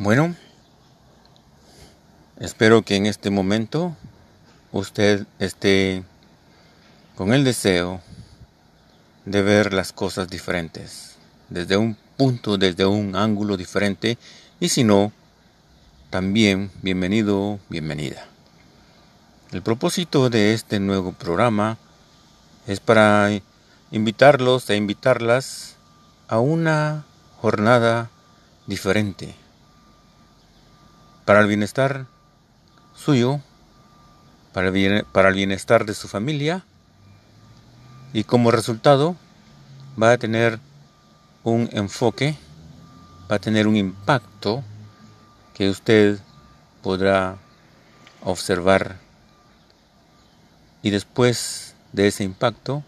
Bueno, espero que en este momento usted esté con el deseo de ver las cosas diferentes, desde un punto, desde un ángulo diferente, y si no, también bienvenido, bienvenida. El propósito de este nuevo programa es para invitarlos e invitarlas a una jornada diferente para el bienestar suyo, para el bienestar de su familia y como resultado va a tener un enfoque, va a tener un impacto que usted podrá observar. Y después de ese impacto